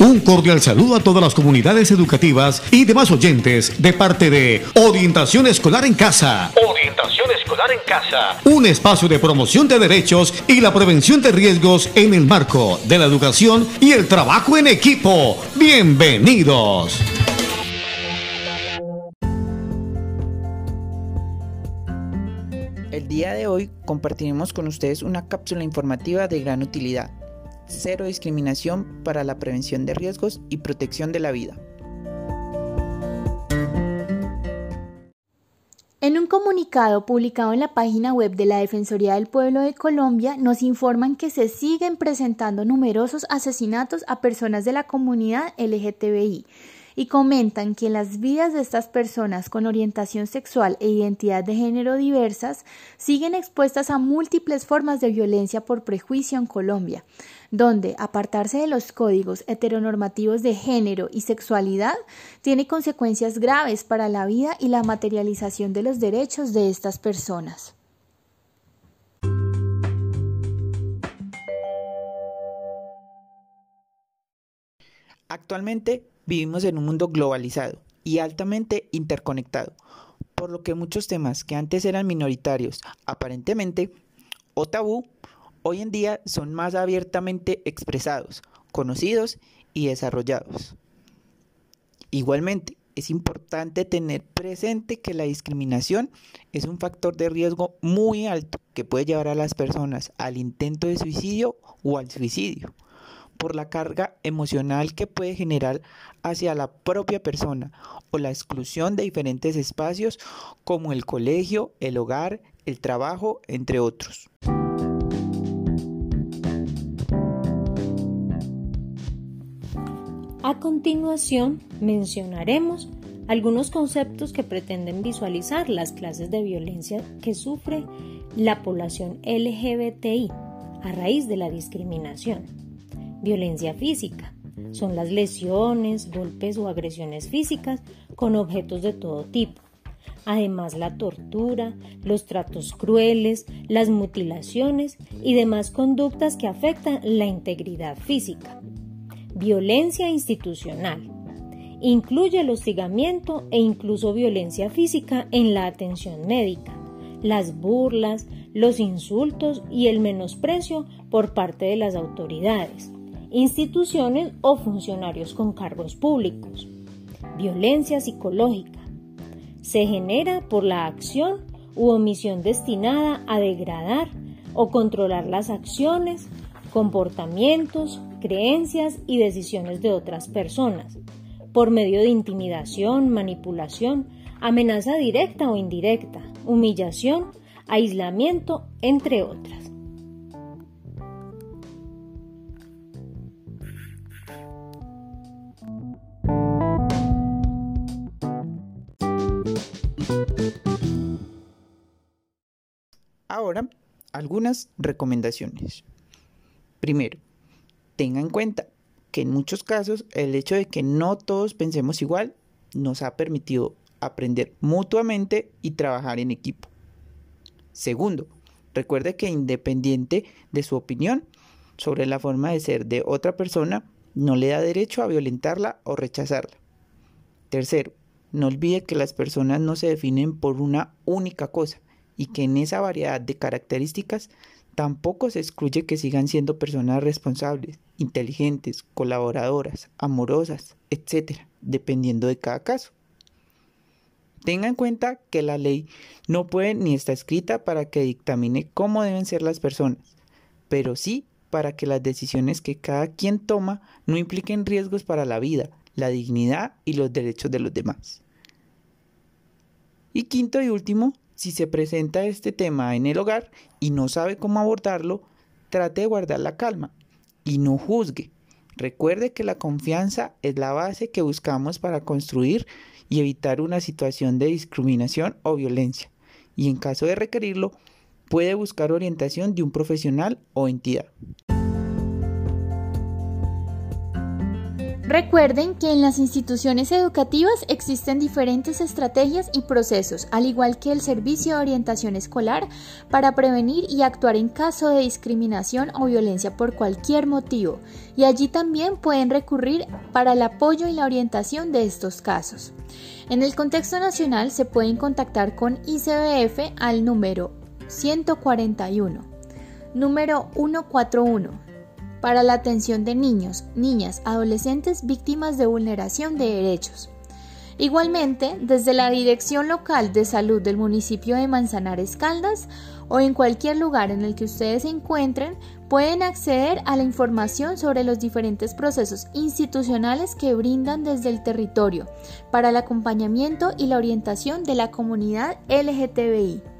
Un cordial saludo a todas las comunidades educativas y demás oyentes de parte de Orientación Escolar en Casa. Orientación Escolar en Casa. Un espacio de promoción de derechos y la prevención de riesgos en el marco de la educación y el trabajo en equipo. Bienvenidos. El día de hoy compartiremos con ustedes una cápsula informativa de gran utilidad cero discriminación para la prevención de riesgos y protección de la vida. En un comunicado publicado en la página web de la Defensoría del Pueblo de Colombia, nos informan que se siguen presentando numerosos asesinatos a personas de la comunidad LGTBI y comentan que las vidas de estas personas con orientación sexual e identidad de género diversas siguen expuestas a múltiples formas de violencia por prejuicio en Colombia, donde apartarse de los códigos heteronormativos de género y sexualidad tiene consecuencias graves para la vida y la materialización de los derechos de estas personas. Actualmente vivimos en un mundo globalizado y altamente interconectado, por lo que muchos temas que antes eran minoritarios aparentemente o tabú, hoy en día son más abiertamente expresados, conocidos y desarrollados. Igualmente, es importante tener presente que la discriminación es un factor de riesgo muy alto que puede llevar a las personas al intento de suicidio o al suicidio por la carga emocional que puede generar hacia la propia persona o la exclusión de diferentes espacios como el colegio, el hogar, el trabajo, entre otros. A continuación mencionaremos algunos conceptos que pretenden visualizar las clases de violencia que sufre la población LGBTI a raíz de la discriminación. Violencia física. Son las lesiones, golpes o agresiones físicas con objetos de todo tipo. Además, la tortura, los tratos crueles, las mutilaciones y demás conductas que afectan la integridad física. Violencia institucional. Incluye el hostigamiento e incluso violencia física en la atención médica, las burlas, los insultos y el menosprecio por parte de las autoridades instituciones o funcionarios con cargos públicos. Violencia psicológica. Se genera por la acción u omisión destinada a degradar o controlar las acciones, comportamientos, creencias y decisiones de otras personas, por medio de intimidación, manipulación, amenaza directa o indirecta, humillación, aislamiento, entre otras. Ahora, algunas recomendaciones. Primero, tenga en cuenta que en muchos casos el hecho de que no todos pensemos igual nos ha permitido aprender mutuamente y trabajar en equipo. Segundo, recuerde que independiente de su opinión sobre la forma de ser de otra persona, no le da derecho a violentarla o rechazarla. Tercero, no olvide que las personas no se definen por una única cosa, y que en esa variedad de características tampoco se excluye que sigan siendo personas responsables, inteligentes, colaboradoras, amorosas, etc., dependiendo de cada caso. Tenga en cuenta que la ley no puede ni está escrita para que dictamine cómo deben ser las personas, pero sí para que las decisiones que cada quien toma no impliquen riesgos para la vida, la dignidad y los derechos de los demás. Y quinto y último, si se presenta este tema en el hogar y no sabe cómo abordarlo, trate de guardar la calma y no juzgue. Recuerde que la confianza es la base que buscamos para construir y evitar una situación de discriminación o violencia. Y en caso de requerirlo, puede buscar orientación de un profesional o entidad. Recuerden que en las instituciones educativas existen diferentes estrategias y procesos, al igual que el Servicio de Orientación Escolar, para prevenir y actuar en caso de discriminación o violencia por cualquier motivo, y allí también pueden recurrir para el apoyo y la orientación de estos casos. En el contexto nacional se pueden contactar con ICBF al número 141, número 141 para la atención de niños, niñas, adolescentes víctimas de vulneración de derechos. Igualmente, desde la Dirección Local de Salud del municipio de Manzanares Caldas o en cualquier lugar en el que ustedes se encuentren, pueden acceder a la información sobre los diferentes procesos institucionales que brindan desde el territorio para el acompañamiento y la orientación de la comunidad LGTBI.